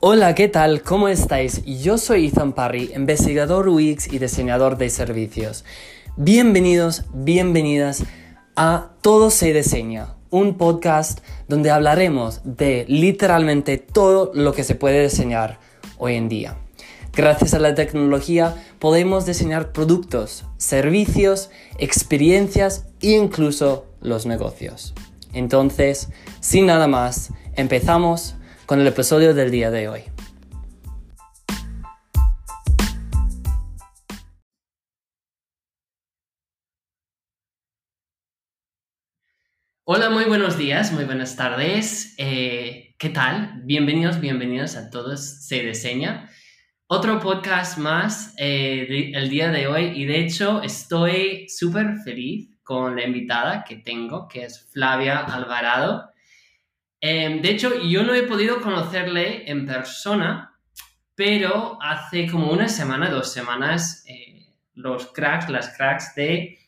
Hola, ¿qué tal? ¿Cómo estáis? Yo soy Ethan Parry, investigador UX y diseñador de servicios. Bienvenidos, bienvenidas a Todo se diseña, un podcast donde hablaremos de literalmente todo lo que se puede diseñar hoy en día. Gracias a la tecnología podemos diseñar productos, servicios, experiencias e incluso los negocios. Entonces, sin nada más, empezamos con el episodio del día de hoy. Hola, muy buenos días, muy buenas tardes. Eh, ¿Qué tal? Bienvenidos, bienvenidos a todos Se Diseña. Otro podcast más eh, el día de hoy y de hecho estoy súper feliz con la invitada que tengo, que es Flavia Alvarado. Em, de hecho, yo no he podido conocerle en persona, pero hace como una semana, dos semanas, eh, los cracks, las cracks de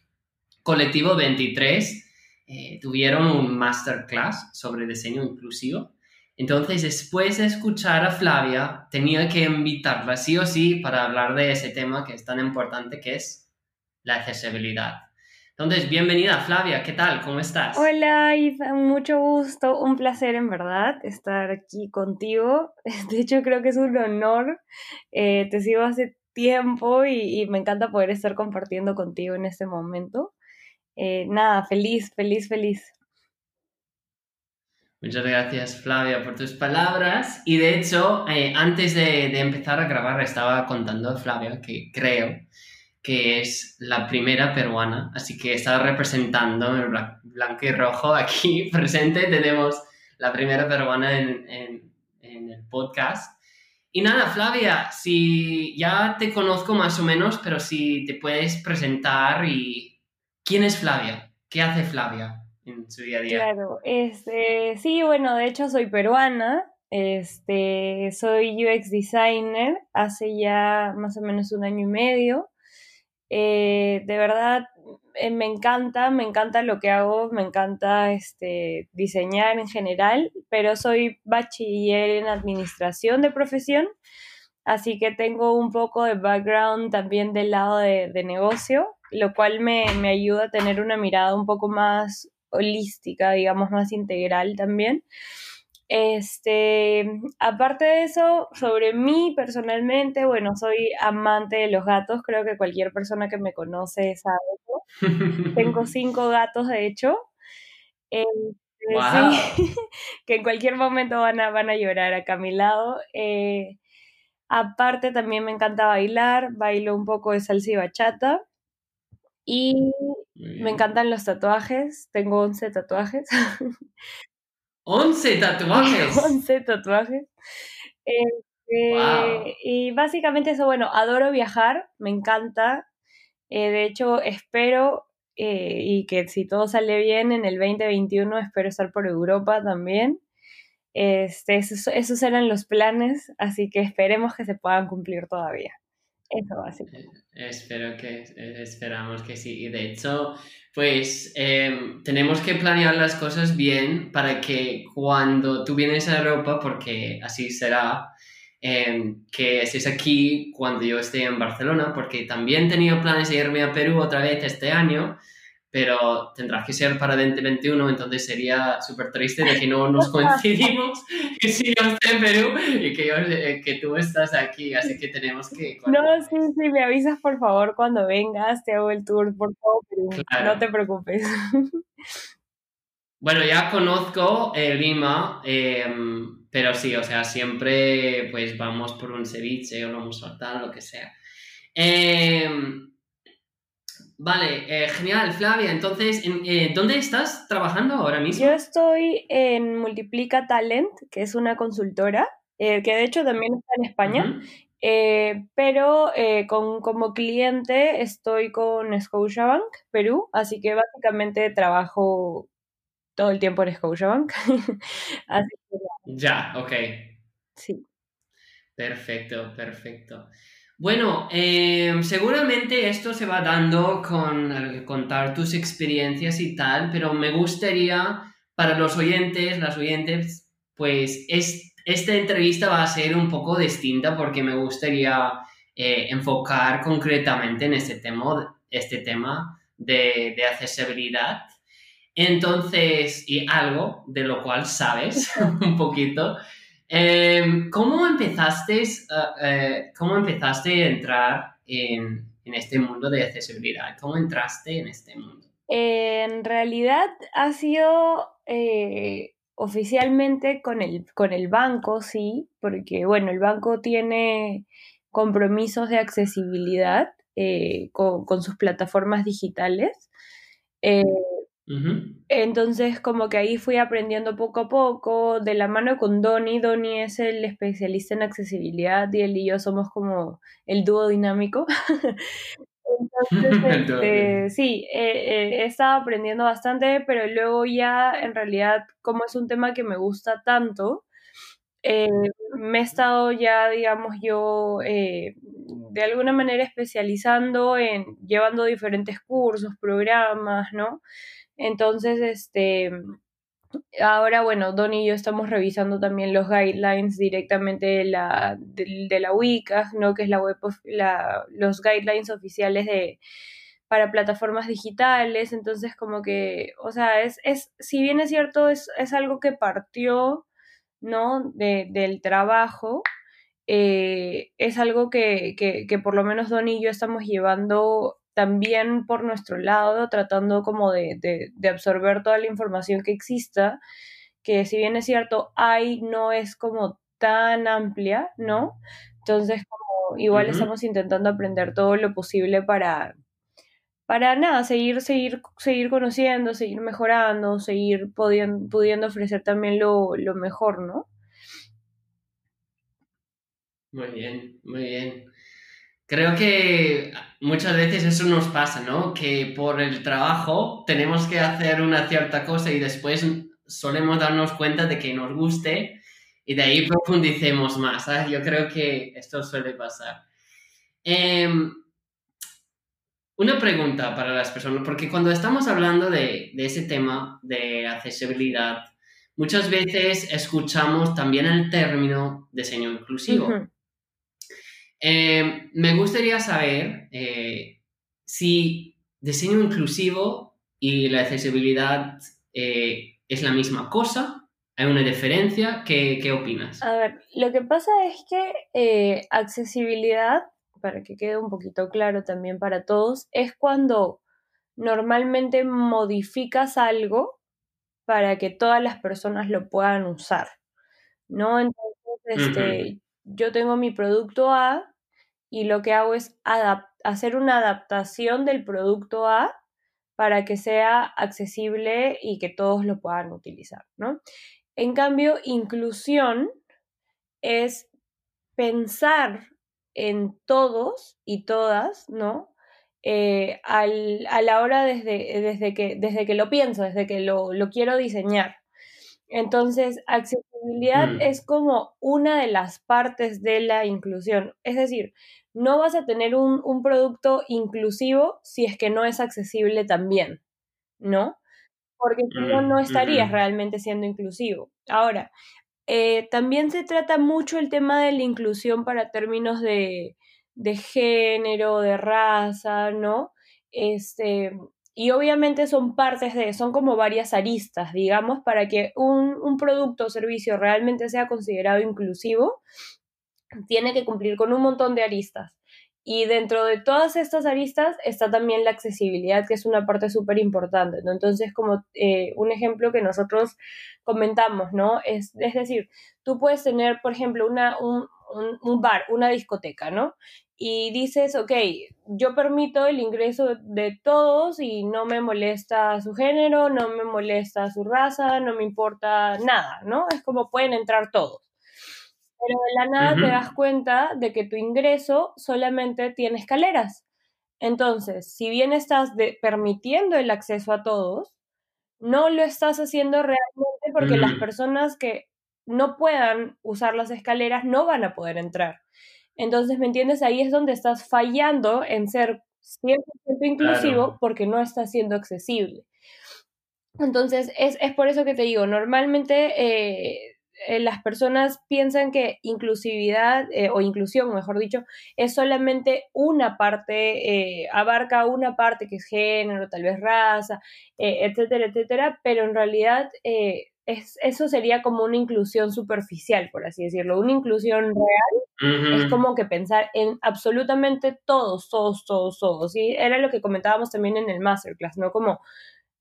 Colectivo 23 eh, tuvieron un masterclass sobre diseño inclusivo. Entonces, después de escuchar a Flavia, tenía que invitarla sí o sí para hablar de ese tema que es tan importante, que es la accesibilidad. Entonces, bienvenida Flavia, ¿qué tal? ¿Cómo estás? Hola, mucho gusto, un placer en verdad estar aquí contigo. De hecho, creo que es un honor. Eh, te sigo hace tiempo y, me encanta poder estar compartiendo contigo en este momento. Eh, nada, feliz, feliz, feliz. Muchas gracias Flavia por tus palabras. Y de hecho, eh, antes de, de, empezar a grabar, estaba contando a Flavia que creo que es la primera peruana, así que está representando el blanco y rojo aquí presente. Tenemos la primera peruana en, en, en, el podcast. Y nada, Flavia, si ya te conozco más o menos, pero si te puedes presentar y quién es Flavia, qué hace Flavia en su día a día. Claro, este, sí, bueno, de hecho soy peruana, este, soy UX designer hace ya más o menos un año y medio. Eh, de verdad, eh, me encanta, me encanta lo que hago, me encanta este, diseñar en general, pero soy bachiller en administración de profesión, así que tengo un poco de background también del lado de, negocio, lo cual me, me ayuda a tener una mirada un poco más holística, digamos, más integral también. Este, aparte de eso, sobre mí personalmente, bueno, soy amante de los gatos, creo que cualquier persona que me conoce sabe eso. Tengo cinco gatos, de hecho. Este, que en cualquier momento van a, van a llorar acá a mi lado. Eh, aparte, también me encanta bailar, bailo un poco de salsa y bachata. Y me encantan los tatuajes, tengo 11 tatuajes. 11 tatuajes. 11 tatuajes. Este, y básicamente eso, bueno, adoro viajar, me encanta. Eh, de hecho, espero eh, y que si todo sale bien en el 2021, espero estar por Europa también. Este, esos, esos eran los planes, así que esperemos que se puedan cumplir todavía. Eso básicamente. Eh, espero que, esperamos que sí. Y de hecho, pues em, tenemos que planear las cosas bien para que cuando tú vienes a Europa, porque así será, em, que estés aquí cuando yo esté en Barcelona, porque también tenía planes de irme a Perú otra vez este año, pero tendrá que ser para 2021, entonces sería súper triste de que no nos coincidimos, que si yo estoy en Perú y que, yo, eh, que tú estás aquí, así que tenemos que... No, sí, sí, me avisas por favor cuando vengas, te hago el tour por todo Perú, no te preocupes. Bueno, ya conozco eh, Lima, em, pero sí, o sea, siempre pues vamos por un ceviche o lo tal, lo que sea. Eh, Vale, eh, genial, Flavia. Entonces, eh, ¿dónde estás trabajando ahora mismo? Yo estoy en Multiplica Talent, que es una consultora, eh, que de hecho también está en España, pero con, como cliente estoy con Scotiabank, Perú, así que básicamente trabajo todo el tiempo en Scotiabank. así Ya, ok. Sí. Perfecto, perfecto. Bueno, em, seguramente esto se va dando con contar tus experiencias y tal, pero me gustaría para los oyentes, las oyentes, pues es esta entrevista va a ser un poco distinta porque me gustaría eh, enfocar concretamente en este tema, este tema de, de accesibilidad. Entonces, y algo de lo cual sabes un poquito, em, ¿cómo, empezaste, uh, ¿cómo empezaste a entrar en, este mundo de accesibilidad? ¿Cómo entraste en este mundo? En realidad ha sido eh, oficialmente con el, banco, sí, porque bueno, el banco tiene compromisos de accesibilidad eh, con, sus plataformas digitales. Eh, entonces, como que ahí fui aprendiendo poco a poco, de la mano con Donny. Donny es el especialista en accesibilidad y él y yo somos como el dúo dinámico. Entonces, este, sí, he estado aprendiendo bastante, pero luego ya, en realidad, como es un tema que me gusta tanto, eh, me he estado ya, digamos, yo eh, de alguna manera especializando en llevando diferentes cursos, programas, ¿no? Entonces, este, ahora, bueno, Don y yo estamos revisando también los guidelines directamente de la, de, la WICA, ¿no? Que es la web, la, los guidelines oficiales de para plataformas digitales, entonces como que, o sea, es, es si bien es cierto, es, es algo que partió, ¿no? De, del trabajo, eh, es algo que, que, que, por lo menos Don y yo estamos llevando también por nuestro lado, tratando como de, de, absorber toda la información que exista, que si bien es cierto, hay, no es como tan amplia, ¿no? Entonces, como igual estamos intentando aprender todo lo posible para, para nada, seguir, seguir, seguir conociendo, seguir mejorando, seguir pudiendo, pudiendo ofrecer también lo, lo mejor, ¿no? Muy bien, muy bien. Creo que muchas veces eso nos pasa, ¿no? Que por el trabajo tenemos que hacer una cierta cosa y después solemos darnos cuenta de que nos guste y de ahí profundicemos más. ¿sabes? Yo creo que esto suele pasar. Em, una pregunta para las personas, porque cuando estamos hablando de, de ese tema de accesibilidad, muchas veces escuchamos también el término diseño inclusivo. Eh, me gustaría saber eh, si diseño inclusivo y la accesibilidad eh, es la misma cosa. ¿Hay una diferencia? ¿Qué, ¿Qué, opinas? A ver, lo que pasa es que accesibilidad, para que quede un poquito claro también para todos, es cuando normalmente modificas algo para que todas las personas lo puedan usar, ¿no? Entonces, este, yo tengo mi producto A y lo que hago es hacer una adaptación del producto A para que sea accesible y que todos lo puedan utilizar, ¿no? En cambio, inclusión es pensar en todos y todas, ¿no? Eh, a la hora desde, desde, que, desde que lo pienso, desde que lo, lo quiero diseñar. Entonces, accesibilidad mm. es como una de las partes de la inclusión. Es decir, no vas a tener un, producto inclusivo si es que no es accesible también, ¿no? Porque si no, no mm, estarías realmente siendo inclusivo. Ahora, eh, también se trata mucho el tema de la inclusión para términos de, de género, de raza, ¿no? Este, y obviamente son partes de, son como varias aristas, digamos, para que un, producto o servicio realmente sea considerado inclusivo, tiene que cumplir con un montón de aristas. Y dentro de todas estas aristas está también la accesibilidad, que es una parte súper importante. Entonces, como eh, un ejemplo que nosotros comentamos, ¿no? Es, es decir, tú puedes tener, por ejemplo, una, un, un, bar, una discoteca, ¿no? y dices, ok, yo permito el ingreso de todos y no me molesta su género, no me molesta su raza, no me importa nada, ¿no? Es como pueden entrar todos. Pero de la nada te das cuenta de que tu ingreso solamente tiene escaleras. Entonces, si bien estás permitiendo el acceso a todos, no lo estás haciendo realmente porque las mm. personas que no puedan usar las escaleras no van a poder entrar. Entonces, ¿me entiendes? Ahí es donde estás fallando en ser 100% inclusivo porque no está siendo accesible. Entonces, es, por eso que te digo, normalmente eh, eh, las personas piensan que inclusividad eh, o inclusión, mejor dicho, es solamente una parte, abarca una parte que es género, tal vez raza, etcétera, etcétera, pero en realidad es, eso sería como una inclusión superficial, por así decirlo. Una inclusión real es como que pensar en absolutamente todos, todos, todos, todos. Y era lo que comentábamos también en el masterclass, ¿no? Como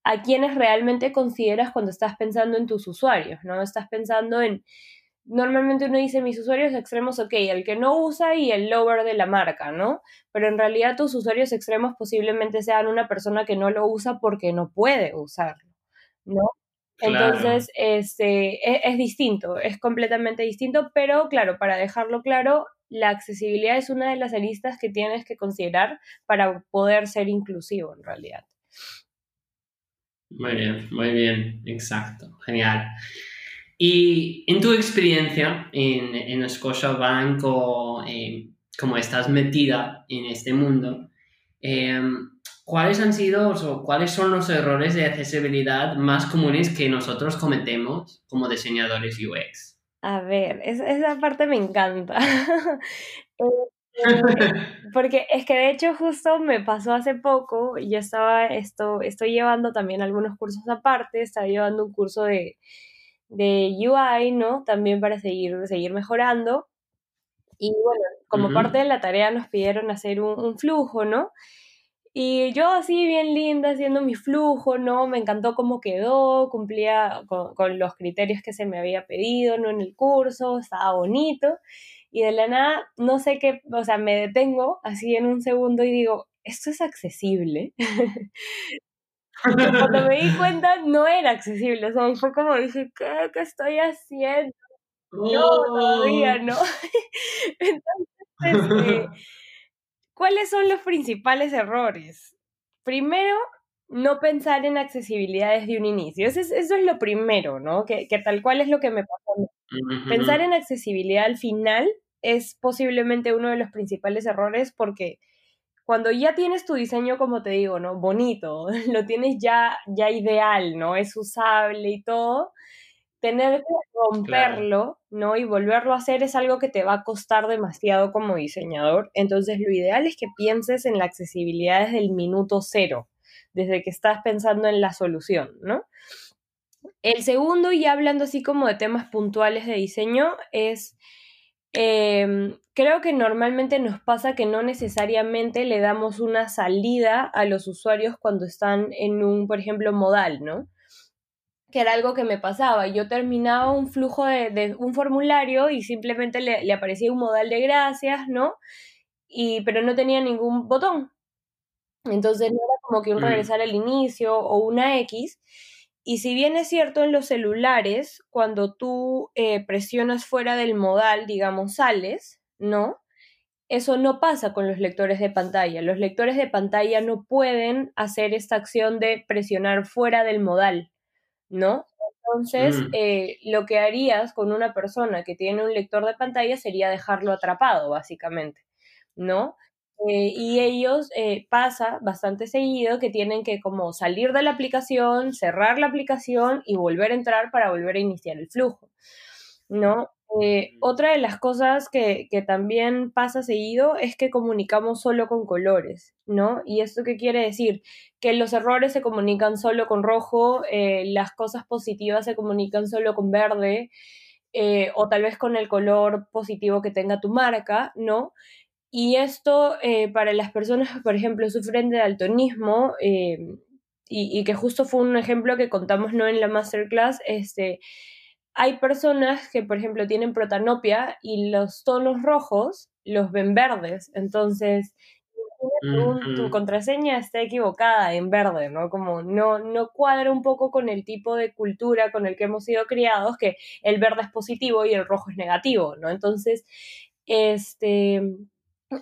a quienes realmente consideras cuando estás pensando en tus usuarios, ¿no? Estás pensando en, normalmente uno dice mis usuarios extremos, ok, el que no usa y el lower de la marca, ¿no? Pero en realidad tus usuarios extremos posiblemente sean una persona que no lo usa porque no puede usarlo, ¿no? Entonces, este, es, es, distinto, es completamente distinto, pero claro, para dejarlo claro, la accesibilidad es una de las aristas que tienes que considerar para poder ser inclusivo en realidad. Muy bien, muy bien, exacto, genial. Y en tu experiencia en, en Scotiabank o eh, como estás metida en este mundo, em, ¿cuáles han sido o cuáles son los errores de accesibilidad más comunes que nosotros cometemos como diseñadores UX? A ver, esa parte me encanta. Eh, porque es que de hecho justo me pasó hace poco, yo estaba, esto, estoy llevando también algunos cursos aparte, estaba llevando un curso de, de UI, ¿no? También para seguir, seguir mejorando. Y bueno, como parte de la tarea nos pidieron hacer un, flujo, ¿no? Y yo así bien linda haciendo mi flujo, ¿no? Me encantó cómo quedó, cumplía con, con los criterios que se me había pedido, ¿no? En el curso, estaba bonito y de la nada, no sé qué, o sea, me detengo así en un segundo y digo, ¿esto es accesible? cuando me di cuenta, no era accesible, o sea, fue como dije, ¿qué, qué estoy haciendo? No, todavía no. Entonces, este, ¿cuáles son los principales errores? Primero, no pensar en accesibilidad desde un inicio. Eso es, eso es lo primero, ¿no? Que, que, tal cual es lo que me pasó. Pensar en accesibilidad al final es posiblemente uno de los principales errores porque cuando ya tienes tu diseño, como te digo, ¿no? Bonito, lo tienes ya, ya ideal, ¿no? Es usable y todo. Tener que romperlo, ¿no? Y volverlo a hacer es algo que te va a costar demasiado como diseñador. Entonces, lo ideal es que pienses en la accesibilidad desde el minuto cero, desde que estás pensando en la solución, ¿no? El segundo, y hablando así como de temas puntuales de diseño, es Em, creo que normalmente nos pasa que no necesariamente le damos una salida a los usuarios cuando están en un, por ejemplo, modal, ¿no? Que era algo que me pasaba. Yo terminaba un flujo de, un formulario y simplemente le, aparecía un modal de gracias, ¿no? Y, pero no tenía ningún botón. Entonces no era como que un mm. regresar al inicio o una X. Y si bien es cierto en los celulares, cuando tú eh, presionas fuera del modal, digamos, sales, ¿no? Eso no pasa con los lectores de pantalla. Los lectores de pantalla no pueden hacer esta acción de presionar fuera del modal, ¿no? Entonces, mm. eh, lo que harías con una persona que tiene un lector de pantalla sería dejarlo atrapado, básicamente, ¿no? Eh, y ellos eh, pasa bastante seguido que tienen que como salir de la aplicación, cerrar la aplicación y volver a entrar para volver a iniciar el flujo, ¿no? Eh, otra de las cosas que, que, también pasa seguido es que comunicamos solo con colores, ¿no? ¿Y esto qué quiere decir? Que los errores se comunican solo con rojo, las cosas positivas se comunican solo con verde, o tal vez con el color positivo que tenga tu marca, ¿no? Y esto eh, para las personas que, por ejemplo, sufren de daltonismo, eh, y, que justo fue un ejemplo que contamos ¿no? en la masterclass, este, hay personas que, por ejemplo, tienen protanopia y los tonos rojos los ven verdes. Entonces, tu, contraseña está equivocada en verde, ¿no? Como no, no cuadra un poco con el tipo de cultura con el que hemos sido criados, que el verde es positivo y el rojo es negativo, ¿no? Entonces, este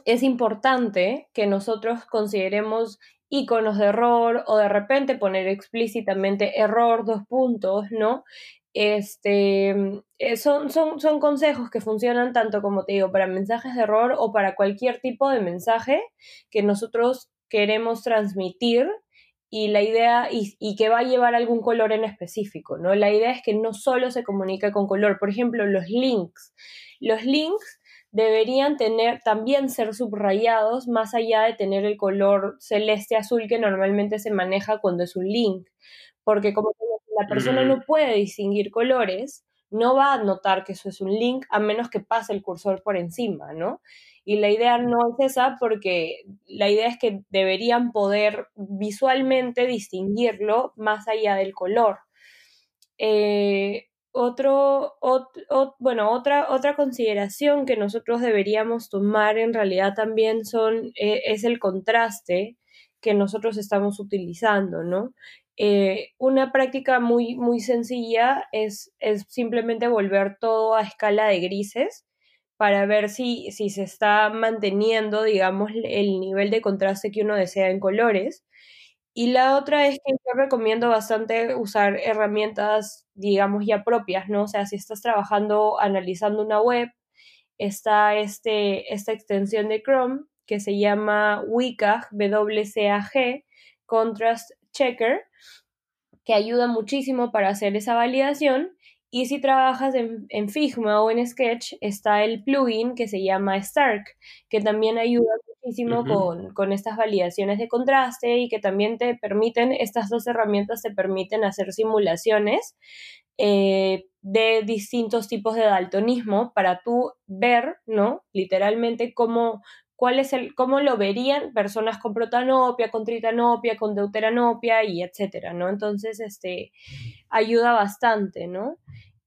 es importante que nosotros consideremos iconos de error o de repente poner explícitamente error, dos puntos, ¿no? Este, eh, son, son, son consejos que funcionan tanto como te digo para mensajes de error o para cualquier tipo de mensaje que nosotros queremos transmitir y la idea, y, que va a llevar algún color en específico, ¿no? La idea es que no solo se comunique con color, por ejemplo, los links. Los links deberían tener, también ser subrayados más allá de tener el color celeste azul que normalmente se maneja cuando es un link, porque como la persona no puede distinguir colores, no va a notar que eso es un link a menos que pase el cursor por encima, ¿no? Y la idea no es esa porque la idea es que deberían poder visualmente distinguirlo más allá del color. Eh, otro, bueno, otra, otra consideración que nosotros deberíamos tomar en realidad también son, eh, es el contraste que nosotros estamos utilizando, ¿no? Eh, una práctica muy, muy sencilla es, es simplemente volver todo a escala de grises para ver si, si se está manteniendo, digamos, el nivel de contraste que uno desea en colores. Y la otra es que yo recomiendo bastante usar herramientas, digamos, ya propias, ¿no? O sea, si estás trabajando analizando una web, está este, esta extensión de Chrome que se llama WCAG, WCAG, Contrast Checker, que ayuda muchísimo para hacer esa validación y si trabajas en, Figma o en Sketch, está el plugin que se llama Stark, que también ayuda muchísimo con, estas validaciones de contraste y que también te permiten, estas dos herramientas te permiten hacer simulaciones eh, de distintos tipos de daltonismo para tú ver, ¿no? Literalmente cómo, cuál es el, cómo lo verían personas con protanopia, con tritanopia, con deuteranopia y etcétera, ¿no? Entonces, este, ayuda bastante, ¿no?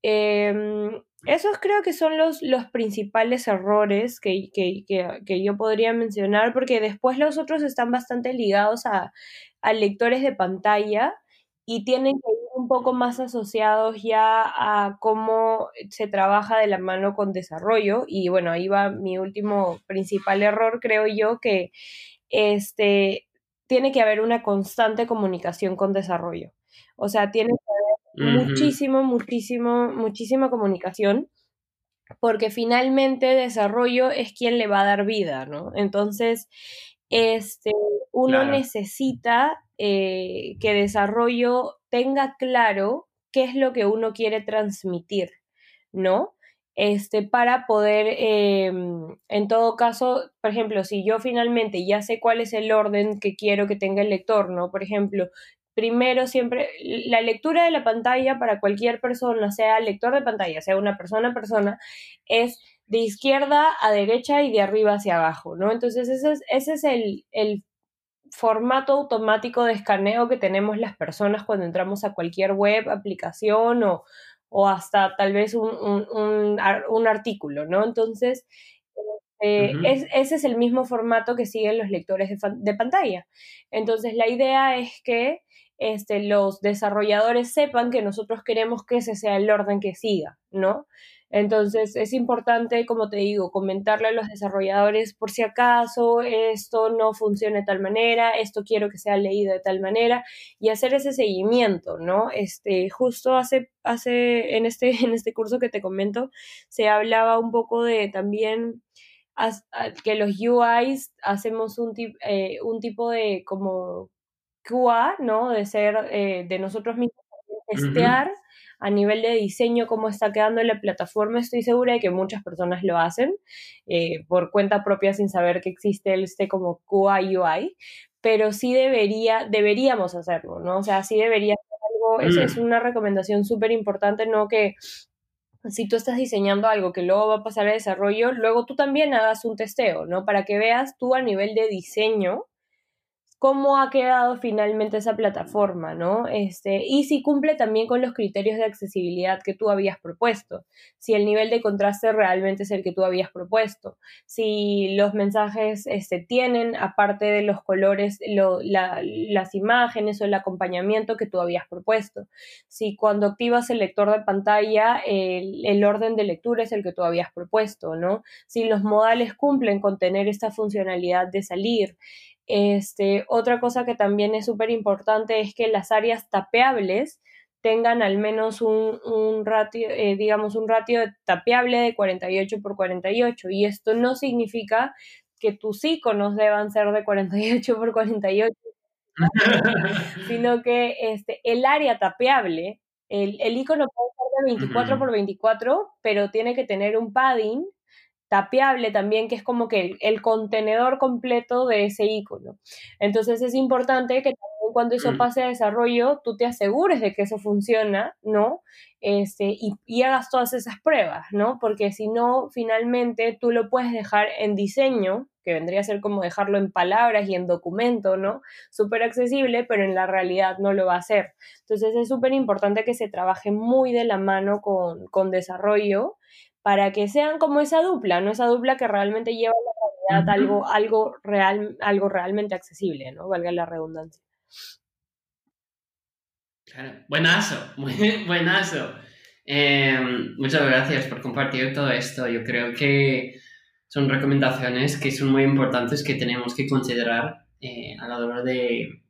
Em, esos creo que son los, los principales errores que, yo podría mencionar, porque después los otros están bastante ligados a, lectores de pantalla y tienen que ir un poco más asociados ya a cómo se trabaja de la mano con desarrollo. Y bueno, ahí va mi último principal error, creo yo, que este, tiene que haber una constante comunicación con desarrollo. O sea, tiene que muchísimo, muchísimo, muchísima comunicación, porque finalmente desarrollo es quien le va a dar vida, ¿no? Entonces, este, uno necesita eh, que desarrollo tenga claro qué es lo que uno quiere transmitir, ¿no? Este, para poder, em, en todo caso, por ejemplo, si yo finalmente ya sé cuál es el orden que quiero que tenga el lector, ¿no? Por ejemplo, primero siempre, la lectura de la pantalla para cualquier persona, sea lector de pantalla, sea una persona a persona, es de izquierda a derecha y de arriba hacia abajo, ¿no? Entonces ese es, ese es el, formato automático de escaneo que tenemos las personas cuando entramos a cualquier web, aplicación o, o hasta tal vez un, un, artículo, ¿no? Entonces, eh, ese es el mismo formato que siguen los lectores de, de, pantalla. Entonces, la idea es que este, los desarrolladores sepan que nosotros queremos que ese sea el orden que siga, ¿no? Entonces es importante, como te digo, comentarle a los desarrolladores por si acaso esto no funciona de tal manera, esto quiero que sea leído de tal manera y hacer ese seguimiento, ¿no? Este, justo hace, hace en, este, en este curso que te comento, se hablaba un poco de también que los UIs hacemos un, eh, un tipo de como QA, ¿no? De ser, eh, de nosotros mismos, testear a nivel de diseño cómo está quedando la plataforma. Estoy segura de que muchas personas lo hacen eh, por cuenta propia sin saber que existe este como QA UI, pero sí debería, deberíamos hacerlo, ¿no? O sea, sí debería ser algo, eso es mm. una recomendación súper importante, ¿no? Que si tú estás diseñando algo que luego va a pasar a desarrollo, luego tú también hagas un testeo, ¿no? Para que veas tú a nivel de diseño cómo ha quedado finalmente esa plataforma, ¿no? Este, y si cumple también con los criterios de accesibilidad que tú habías propuesto, si el nivel de contraste realmente es el que tú habías propuesto, si los mensajes este, tienen, aparte de los colores, las imágenes o el acompañamiento que tú habías propuesto, si cuando activas el lector de pantalla el, el orden de lectura es el que tú habías propuesto, ¿no? Si los modales cumplen con tener esta funcionalidad de salir, este, otra cosa que también es súper importante es que las áreas tapeables tengan al menos un, ratio, eh, digamos, un ratio tapeable de 48 por 48. Y esto no significa que tus iconos deban ser de 48 por 48, sino que este, el área tapeable, el, el icono puede ser de 24 por 24, pero tiene que tener un padding tapeable también, que es como que el, contenedor completo de ese icono. Entonces es importante que también cuando eso mm. pase a desarrollo, tú te asegures de que eso funciona, ¿no? Este, y, y, hagas todas esas pruebas, ¿no? Porque si no, finalmente tú lo puedes dejar en diseño, que vendría a ser como dejarlo en palabras y en documento, ¿no? Súper accesible, pero en la realidad no lo va a hacer. Entonces es súper importante que se trabaje muy de la mano con, con desarrollo para que sean como esa dupla, ¿no? Esa dupla que realmente lleva a la realidad algo, algo, real, algo realmente accesible, ¿no? Valga la redundancia. Claro, buenazo, muy buenazo. Em, muchas gracias por compartir todo esto. Yo creo que son recomendaciones que son muy importantes que tenemos que considerar eh, a la hora de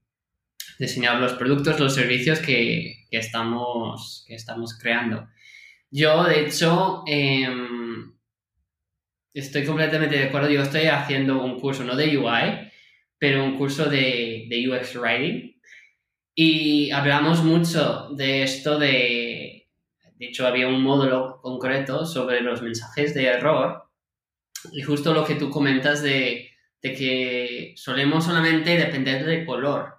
diseñar los productos, los servicios que, que, estamos, que estamos creando. Yo, de hecho, em, estoy completamente de acuerdo. Yo estoy haciendo un curso, no de UI, pero un curso de, de UX Writing. Y hablamos mucho de esto de... De hecho, había un módulo concreto sobre los mensajes de error. Y justo lo que tú comentas de, de que solemos solamente depender del color.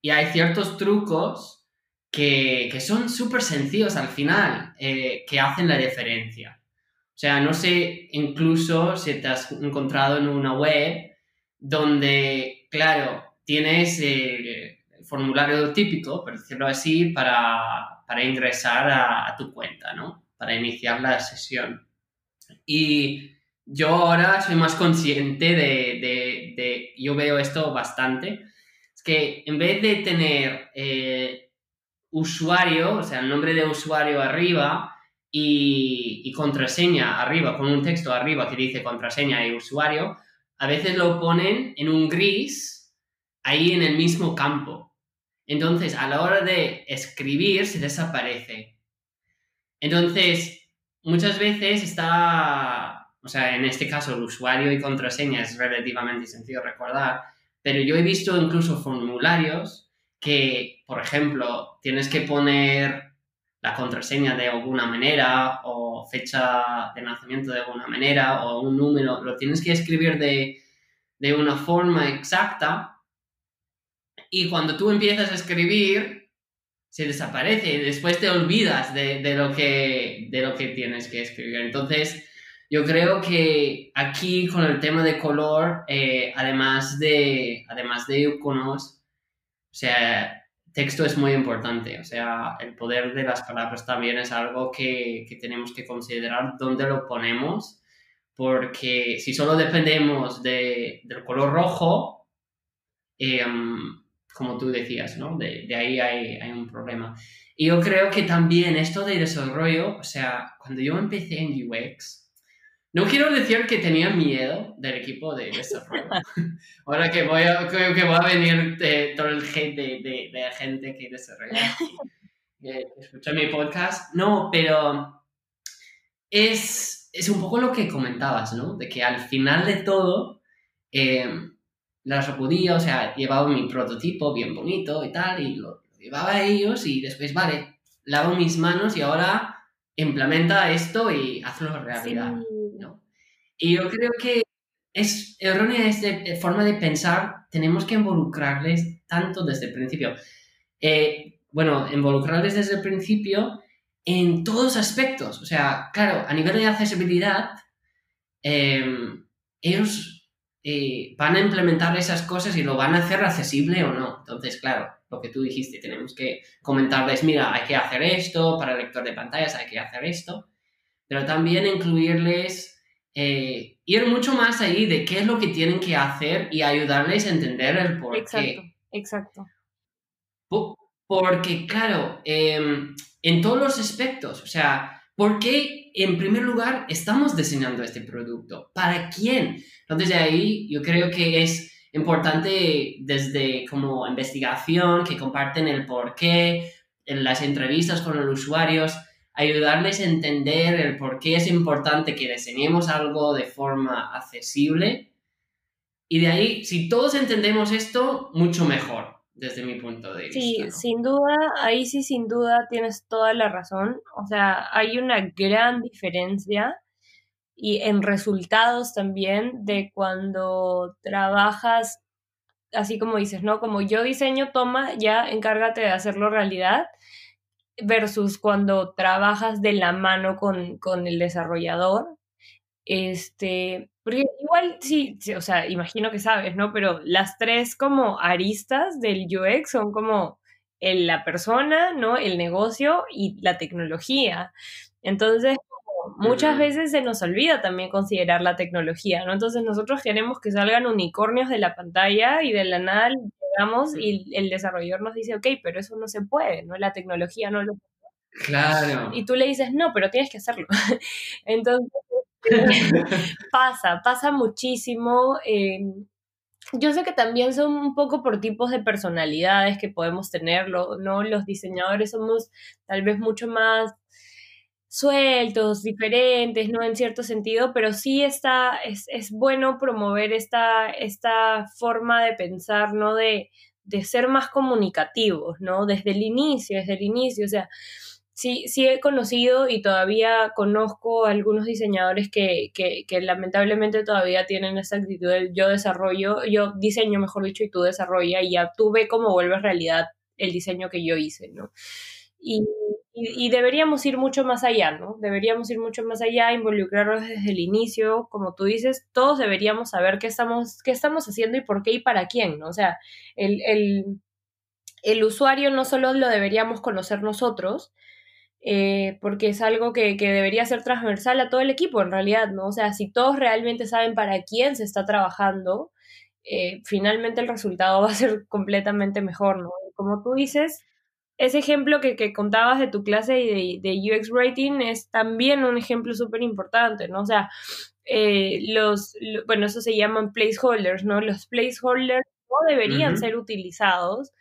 Y hay ciertos trucos que, son súper sencillos al final, eh, que hacen la diferencia. O sea, no sé incluso si te has encontrado en una web donde, claro, tienes el formulario típico, por decirlo así, para, ingresar a, tu cuenta, ¿no? Para iniciar la sesión. Y yo ahora soy más consciente de, de, yo veo esto bastante, es que en vez de tener eh, usuario, o sea, el nombre de usuario arriba y, contraseña arriba, con un texto arriba que dice contraseña y usuario, a veces lo ponen en un gris ahí en el mismo campo. Entonces, a la hora de escribir, se desaparece. Entonces, muchas veces está, o sea, en este caso el usuario y contraseña es relativamente sencillo recordar, pero yo he visto incluso formularios que, por ejemplo, tienes que poner la contraseña de alguna manera o fecha de nacimiento de alguna manera o un número, lo tienes que escribir de, una forma exacta y cuando tú empiezas a escribir se desaparece y después te olvidas de, lo, que, de lo que tienes que escribir. Entonces, yo creo que aquí con el tema de color, eh, además, de, además de o sea, texto es muy importante, o sea, el poder de las palabras también es algo que, tenemos que considerar dónde lo ponemos, porque si solo dependemos del color rojo, em, como tú decías, ¿no? De, ahí hay, hay, un problema. Y yo creo que también esto de desarrollo, o sea, cuando yo empecé en UX, no quiero decir que tenía miedo del equipo de desarrollo. Ahora que voy a, que, va a venir de, todo el hate de, de, gente que desarrolla, que escucha mi podcast. No, pero es, es un poco lo que comentabas, ¿no? De que al final de todo, eh, la sacudía, o sea, llevaba mi prototipo bien bonito y tal, y lo, llevaba a ellos y después, vale, lavo mis manos y ahora implementa esto y hazlo realidad. Y yo creo que es errónea esta forma de pensar, tenemos que involucrarles tanto desde el principio. Eh, bueno, involucrarles desde el principio en todos aspectos. O sea, claro, a nivel de accesibilidad, em, ellos eh, van a implementar esas cosas y lo van a hacer accesible o no. Entonces, claro, lo que tú dijiste, tenemos que comentarles, mira, hay que hacer esto, para el lector de pantallas hay que hacer esto, pero también incluirles eh, ir mucho más ahí de qué es lo que tienen que hacer y ayudarles a entender el por exacto, Exacto. porque, claro, em, en todos los aspectos, o sea, ¿por qué en primer lugar estamos diseñando este producto? ¿Para quién? Entonces, de ahí yo creo que es importante desde como investigación, que comparten el por qué, en las entrevistas con los usuarios, ayudarles a entender el por qué es importante que diseñemos algo de forma accesible. Y de ahí, si todos entendemos esto, mucho mejor. desde mi punto de vista. Sí, sin duda, ahí sí sin duda tienes toda la razón. O sea, hay una gran diferencia y en resultados también de cuando trabajas, así como dices, ¿no? Como yo diseño, toma, ya encárgate de hacerlo realidad versus cuando trabajas de la mano con, con el desarrollador. Este, porque igual sí, o sea, imagino que sabes, ¿no? Pero las tres como aristas del UX son como el, la persona, ¿no? El negocio y la tecnología. Entonces, muchas veces se nos olvida también considerar la tecnología, ¿no? Entonces nosotros queremos que salgan unicornios de la pantalla y de la nada llegamos y el desarrollador nos dice, ok, pero eso no se puede, ¿no? La tecnología no lo Claro. Y tú le dices, no, pero tienes que hacerlo. Entonces, pasa, pasa muchísimo. Eh, yo sé que también son un poco por tipos de personalidades que podemos tenerlo, ¿no? Los diseñadores somos tal vez mucho más sueltos, diferentes, ¿no? En cierto sentido, pero sí está, es, es bueno promover esta, esta forma de pensar, ¿no? De, de ser más comunicativos, ¿no? Desde el inicio, desde el inicio, o sea, sí, sí he conocido y todavía conozco algunos diseñadores que, que, que, lamentablemente todavía tienen esa actitud del yo desarrollo, yo diseño, mejor dicho, y tú desarrolla y ya tú ve cómo vuelves realidad el diseño que yo hice, ¿no? Y, y, y, deberíamos ir mucho más allá, ¿no? Deberíamos ir mucho más allá, involucrarnos desde el inicio, como tú dices, todos deberíamos saber qué estamos, qué estamos haciendo y por qué y para quién, ¿no? O sea, el, el, el usuario no solo lo deberíamos conocer nosotros, eh, porque es algo que, que, debería ser transversal a todo el equipo en realidad, ¿no? O sea, si todos realmente saben para quién se está trabajando, eh, finalmente el resultado va a ser completamente mejor, ¿no? Como tú dices, ese ejemplo que, que contabas de tu clase de, de UX Rating es también un ejemplo súper importante, ¿no? O sea, eh, los, lo, bueno, eso se llaman placeholders, ¿no? Los placeholders no deberían uh -huh. ser utilizados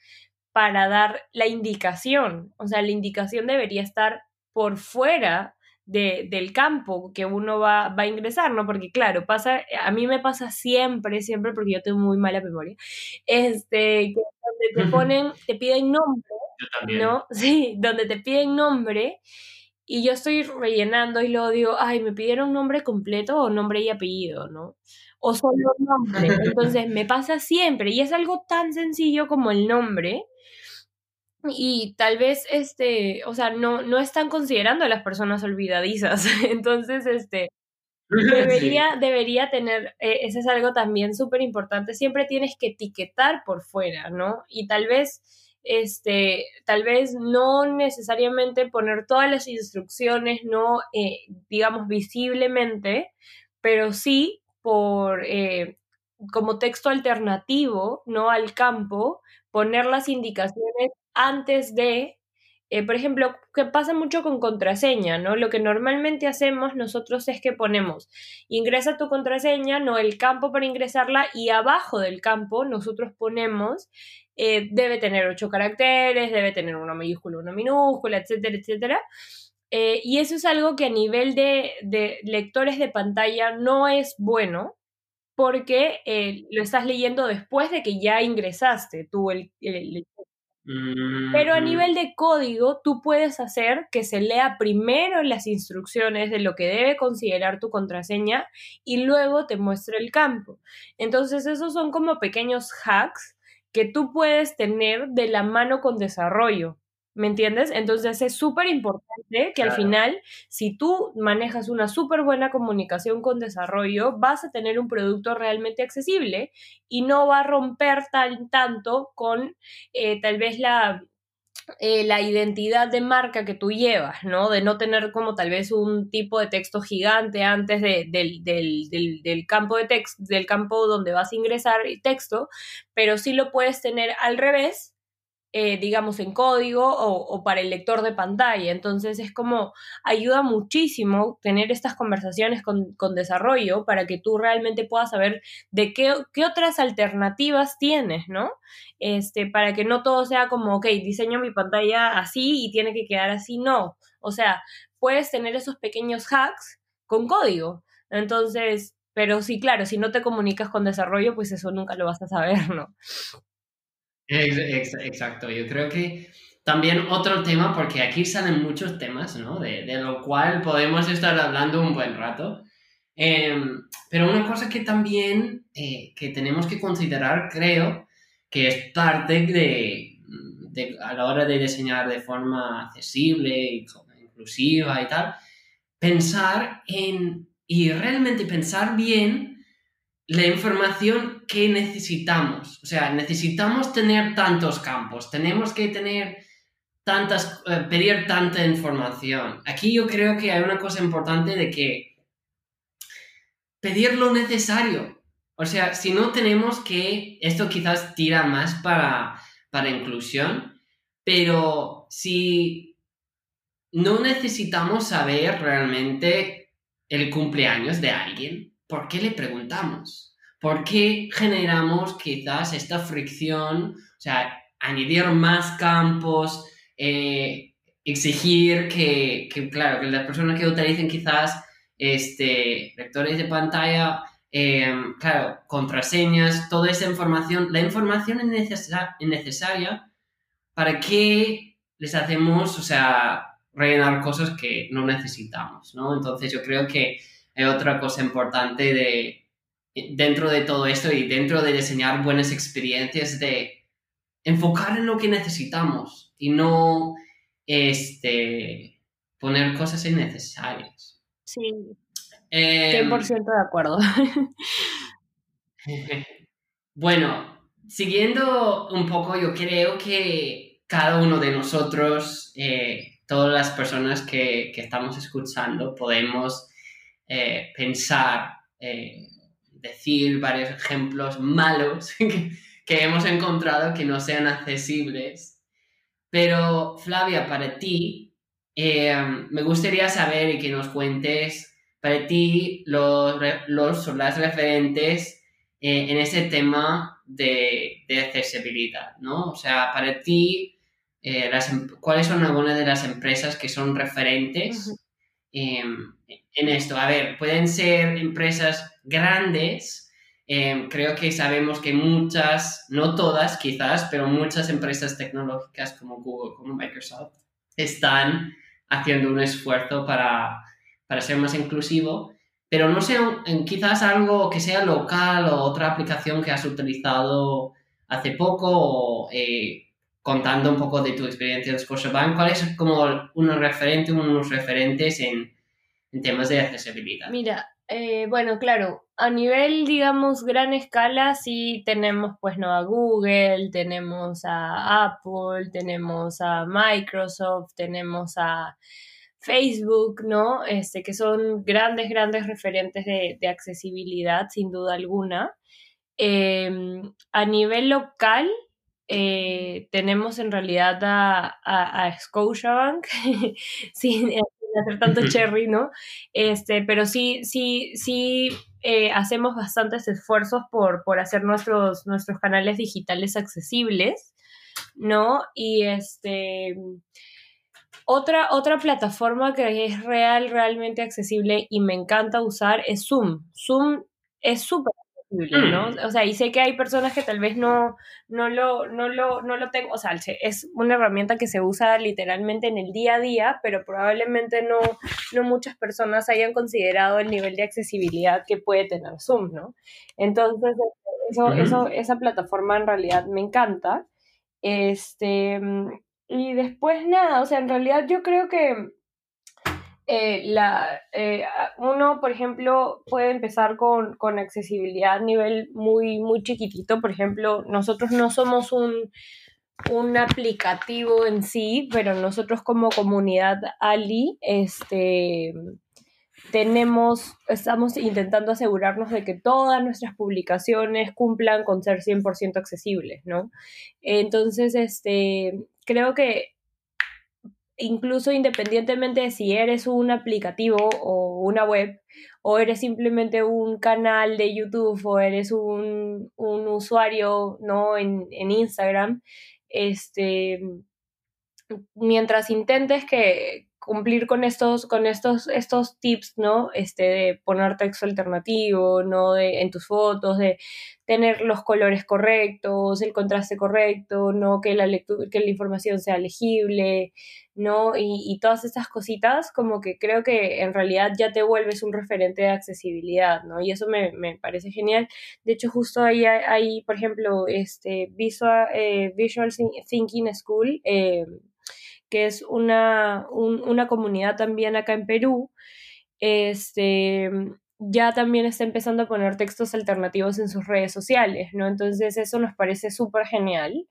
para dar la indicación. O sea, la indicación debería estar por fuera de, del campo que uno va, va, a ingresar, ¿no? Porque claro, pasa, a mí me pasa siempre, siempre, porque yo tengo muy mala memoria, este, que donde te ponen, te piden nombre, ¿no? Sí, donde te piden nombre y yo estoy rellenando y luego digo, ay, me pidieron nombre completo o nombre y apellido, ¿no? O solo nombre. Entonces me pasa siempre y es algo tan sencillo como el nombre y tal vez este, o sea, no, no están considerando a las personas olvidadizas. Entonces, este, debería, sí. debería tener, eh, ese es algo también súper importante, siempre tienes que etiquetar por fuera, ¿no? Y tal vez, este, tal vez no necesariamente poner todas las instrucciones, no, eh, digamos, visiblemente, pero sí por, eh, como texto alternativo, ¿no? Al campo, poner las indicaciones antes de, eh, por ejemplo, que pasa mucho con contraseña, ¿no? Lo que normalmente hacemos nosotros es que ponemos, ingresa tu contraseña, no el campo para ingresarla, y abajo del campo nosotros ponemos, eh, debe tener ocho caracteres, debe tener una mayúscula, una minúscula, etcétera, etcétera. Eh, y eso es algo que a nivel de, lectores de pantalla no es bueno, porque lo estás leyendo después de que ya ingresaste tú el pero a nivel de código, tú puedes hacer que se lea primero las instrucciones de lo que debe considerar tu contraseña y luego te muestre el campo. Entonces, esos son como pequeños hacks que tú puedes tener de la mano con desarrollo. ¿Me entiendes? Entonces es súper importante que claro. al final, si tú manejas una súper buena comunicación con desarrollo, vas a tener un producto realmente accesible y no va a romper tan, tanto con eh, tal vez la, eh, la identidad de marca que tú llevas, ¿no? De no tener como tal vez un tipo de texto gigante antes de, del, del, del, del, campo de texto, del campo donde vas a ingresar texto, pero sí lo puedes tener al revés eh, digamos, en código o, para el lector de pantalla. Entonces es como ayuda muchísimo tener estas conversaciones con, con desarrollo para que tú realmente puedas saber de qué, qué, otras alternativas tienes, ¿no? Este, para que no todo sea como, ok, diseño mi pantalla así y tiene que quedar así, no. O sea, puedes tener esos pequeños hacks con código. Entonces, pero sí, claro, si no te comunicas con desarrollo, pues eso nunca lo vas a saber, ¿no? Exacto, yo creo que también otro tema, porque aquí salen muchos temas, ¿no? De, lo cual podemos estar hablando un buen rato. Em, pero una cosa que también eh, que tenemos que considerar, creo, que es parte de, de, a la hora de diseñar de forma accesible inclusiva y tal, pensar en y realmente pensar bien la información que necesitamos. O sea, necesitamos tener tantos campos, tenemos que tener tantas, eh, pedir tanta información. Aquí yo creo que hay una cosa importante de que pedir lo necesario. O sea, si no tenemos que, esto quizás tira más para, para inclusión, pero si no necesitamos saber realmente el cumpleaños de alguien, ¿por qué le preguntamos? ¿Por qué generamos quizás esta fricción? O sea, añadir más campos, eh, exigir que, claro, que las personas que utilicen quizás este, lectores de pantalla, eh, claro, contraseñas, toda esa información, la información es, necesaria para que les hacemos, o sea, rellenar cosas que no necesitamos, ¿no? Entonces yo creo que hay otra cosa importante de, dentro de todo esto y dentro de diseñar buenas experiencias de enfocar en lo que necesitamos, y no este, poner cosas innecesarias. Sí, 100% em, de acuerdo. bueno, siguiendo un poco, yo creo que cada uno de nosotros, eh, todas las personas que, estamos escuchando, podemos eh, pensar, eh, decir varios ejemplos malos que hemos encontrado que no sean accesibles. Pero Flavia, para ti, eh, me gustaría saber y que nos cuentes para ti los, los las referentes eh, en ese tema de, de, accesibilidad, ¿no? O sea, para ti, eh, las, em, ¿cuáles son algunas de las empresas que son referentes en esto? A ver, pueden ser empresas grandes Em, creo que sabemos que muchas, no todas quizás, pero muchas empresas tecnológicas como Google, como Microsoft, están haciendo un esfuerzo para, para ser más inclusivo, pero no sé, quizás algo que sea local o otra aplicación que has utilizado hace poco o eh, contando un poco de tu experiencia en Scotiabank, ¿cuál es como unos referentes, unos referentes en, en temas de accesibilidad? Mira, eh, bueno, claro, a nivel, digamos, gran escala, sí tenemos, pues, ¿no? A Google, tenemos a Apple, tenemos a Microsoft, tenemos a Facebook, ¿no? Este, que son grandes, grandes referentes de, accesibilidad, sin duda alguna. Em, a nivel local, eh, tenemos en realidad a, a, a Scotiabank, sin, hacer tanto cherry, ¿no? Este, pero sí, sí, sí eh, hacemos bastantes esfuerzos por, por hacer nuestros, nuestros canales digitales accesibles, ¿no? Y este... Otra, otra plataforma que es real, realmente accesible y me encanta usar es Zoom. Zoom es súper ¿no? Mm. O sea, y sé que hay personas que tal vez no, no, lo, no, lo, no lo tengo, o sea, es una herramienta que se usa literalmente en el día a día, pero probablemente no, no muchas personas hayan considerado el nivel de accesibilidad que puede tener Zoom, ¿no? Entonces, eso, eso, esa plataforma en realidad me encanta. Este, y después nada, o sea, en realidad yo creo que eh, la, eh, uno, por ejemplo, puede empezar con, con, accesibilidad a nivel muy, muy chiquitito. Por ejemplo, nosotros no somos un, un aplicativo en sí, pero nosotros como comunidad Ali, este, tenemos, estamos intentando asegurarnos de que todas nuestras publicaciones cumplan con ser 100% accesibles, ¿no? Entonces, este, creo que incluso independientemente de si eres un aplicativo o una web, o eres simplemente un canal de YouTube o eres un, usuario ¿no? en, Instagram, este, mientras intentes que cumplir con estos, con estos, estos tips, ¿no? Este, de poner texto alternativo, ¿no? De, en tus fotos, de tener los colores correctos, el contraste correcto, ¿no? Que la, que la información sea legible, ¿no? Y, todas estas cositas, como que creo que en realidad ya te vuelves un referente de accesibilidad, ¿no? Y eso me, parece genial. De hecho, justo ahí hay, por ejemplo, este Visual, eh, Visual Thinking School, eh, que es una, una comunidad también acá en Perú, este, ya también está empezando a poner textos alternativos en sus redes sociales, ¿no? Entonces eso nos parece súper genial,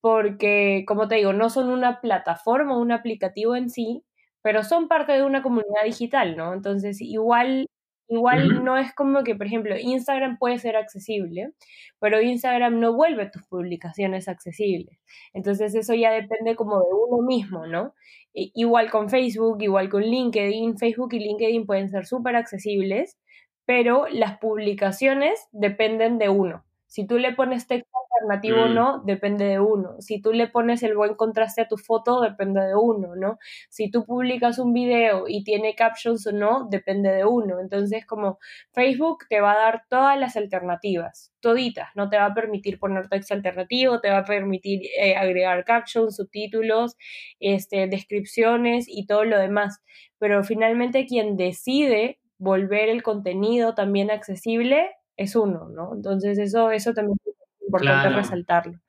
porque, como te digo, no son una plataforma, un aplicativo en sí, pero son parte de una comunidad digital, ¿no? Entonces, igual Igual no es como que, por ejemplo, Instagram puede ser accesible, pero Instagram no vuelve tus publicaciones accesibles. Entonces eso ya depende como de uno mismo, ¿no? igual con Facebook, igual con LinkedIn, Facebook y LinkedIn pueden ser súper accesibles, pero las publicaciones dependen de uno. Si tú le pones texto alternativo o mm. no, depende de uno. Si tú le pones el buen contraste a tu foto, depende de uno, ¿no? Si tú publicas un video y tiene captions o no, depende de uno. Entonces, como Facebook te va a dar todas las alternativas, toditas. No te va a permitir poner texto alternativo, te va a permitir eh, agregar captions, subtítulos, este, descripciones y todo lo demás. Pero finalmente quien decide volver el contenido también accesible es uno, ¿no? Entonces eso, eso también es importante resaltarlo.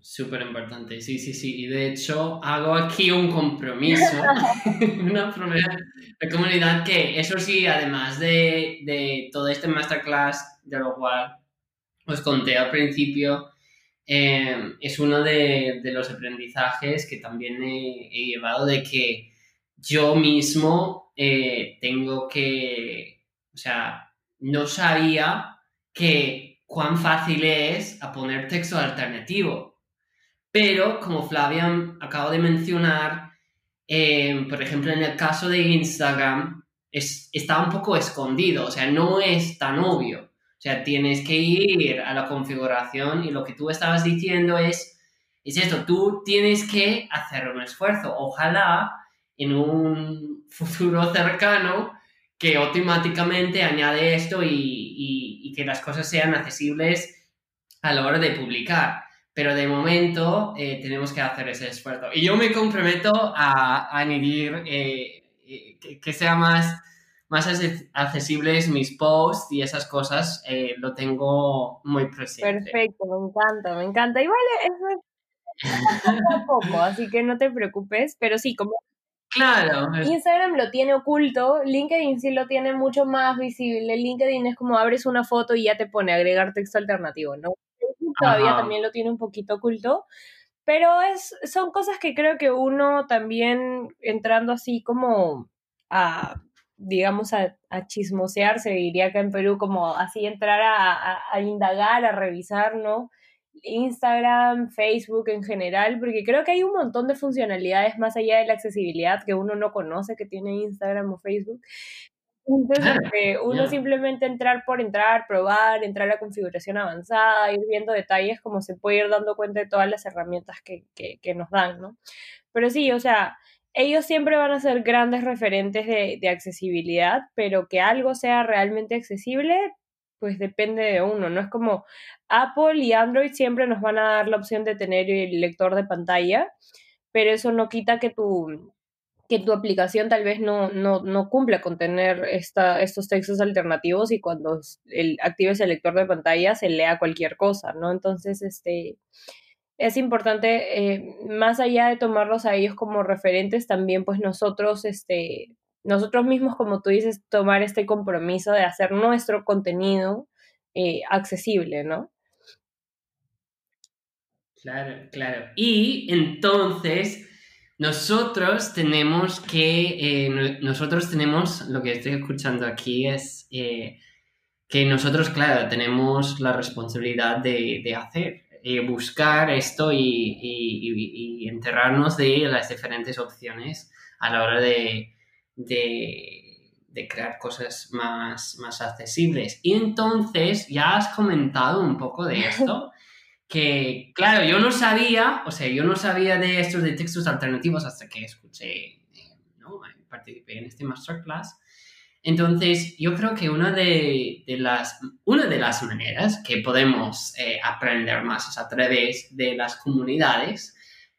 Súper importante, sí, sí, sí. Y de hecho hago aquí un compromiso, una promesa de comunidad que eso sí, además de, de todo este masterclass, de lo cual os conté al principio, eh, es uno de, de, los aprendizajes que también he, llevado de que yo mismo eh, tengo que o sea, no sabía que cuán fácil es a poner texto alternativo. Pero, como Flavia acabo de mencionar, eh, por ejemplo, en el caso de Instagram, está un poco escondido, o sea, no es tan obvio. O sea, tienes que ir a la configuración y lo que tú estabas diciendo es, es esto, tú tienes que hacer un esfuerzo. Ojalá en un futuro cercano que automáticamente añade esto y, que las cosas sean accesibles a la hora de publicar. Pero de momento eh, tenemos que hacer ese esfuerzo. Y yo me comprometo a, añadir eh, eh, que, sea más, más accesibles mis posts y esas cosas. lo tengo muy presente. Perfecto, me encanta, me encanta. Igual eso es a poco, así que no te preocupes. Pero sí, como Claro. Instagram lo tiene oculto, LinkedIn sí lo tiene mucho más visible. LinkedIn es como abres una foto y ya te pone agregar texto alternativo, ¿no? todavía también lo tiene un poquito oculto, pero es, son cosas que creo que uno también entrando así como a, digamos, a, chismosear, se diría acá en Perú, como así entrar a, a indagar, a revisar, ¿no? Instagram, Facebook en general, porque creo que hay un montón de funcionalidades más allá de la accesibilidad que uno no conoce que tiene Instagram o Facebook. Entonces, uno simplemente entrar por entrar, probar, entrar a configuración avanzada, ir viendo detalles, como se puede ir dando cuenta de todas las herramientas que, que, nos dan, ¿no? Pero sí, o sea, ellos siempre van a ser grandes referentes de, de accesibilidad, pero que algo sea realmente accesible, pues depende de uno, no es como Apple y Android siempre nos van a dar la opción de tener el lector de pantalla, pero eso no quita que tu, que tu aplicación tal vez no, no, no cumpla con tener esta, estos textos alternativos y cuando el, actives el lector de pantalla se lea cualquier cosa, ¿no? Entonces, este, es importante, eh, más allá de tomarlos a ellos como referentes, también pues nosotros, este, nosotros mismos, como tú dices, tomar este compromiso de hacer nuestro contenido eh, accesible, ¿no? Claro, claro. Y entonces nosotros tenemos que, eh, nosotros tenemos, lo que estoy escuchando aquí es eh, que nosotros, claro, tenemos la responsabilidad de, hacer, buscar esto y, y, enterrarnos de las diferentes opciones a la hora de, de, crear cosas más, más accesibles. Y entonces, ya has comentado un poco de esto, que, claro, yo no sabía, o sea, yo no sabía de estos de textos alternativos hasta que escuché, eh, ¿no? Participé en este masterclass. Entonces, yo creo que una de, las, una de las maneras que podemos eh, aprender más es a través de las comunidades.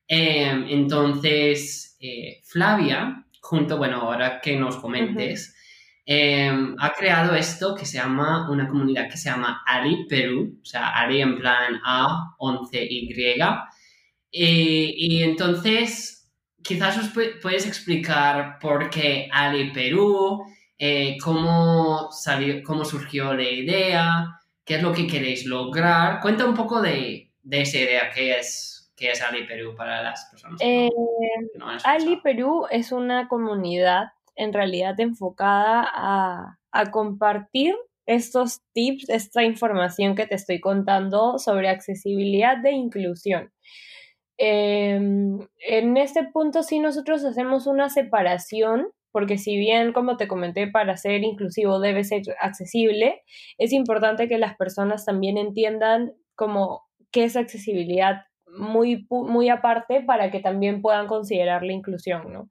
Em, entonces, eh, Flavia, junto, bueno, ahora que nos comentes, em, ha creado esto que se llama, una comunidad que se llama Ali Perú, o sea, Ali en plan A11Y. Eh, y entonces, quizás os puedes explicar por qué Ali Perú, eh, cómo, salió, cómo surgió la idea, qué es lo que queréis lograr. Cuenta un poco de, de esa idea, qué es, qué es Ali Perú para las personas. Eh, Ali Perú es una comunidad en realidad enfocada a, a compartir estos tips, esta información que te estoy contando sobre accesibilidad e inclusión. Em, en este punto sí nosotros hacemos una separación porque si bien, como te comenté, para ser inclusivo debe ser accesible, es importante que las personas también entiendan como qué es accesibilidad muy, muy aparte para que también puedan considerar la inclusión, ¿no?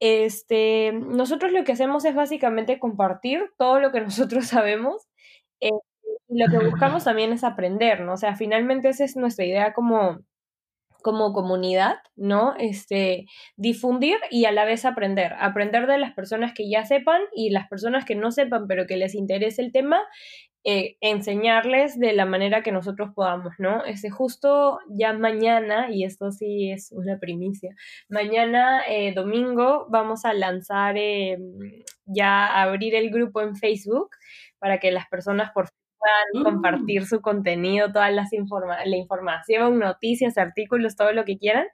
Este, nosotros lo que hacemos es básicamente compartir todo lo que nosotros sabemos eh, lo que buscamos también es aprender, ¿no? O sea, finalmente esa es nuestra idea como como comunidad, ¿no? Este, difundir y a la vez aprender. Aprender de las personas que ya sepan y las personas que no sepan, pero que les interese el tema, eh, enseñarles de la manera que nosotros podamos, ¿no? Este, justo ya mañana, y esto sí es una primicia, mañana eh, domingo vamos a lanzar, eh, ya abrir el grupo en Facebook para que las personas por puedan mm. compartir su contenido, toda las la información, noticias, artículos, todo lo que quieran.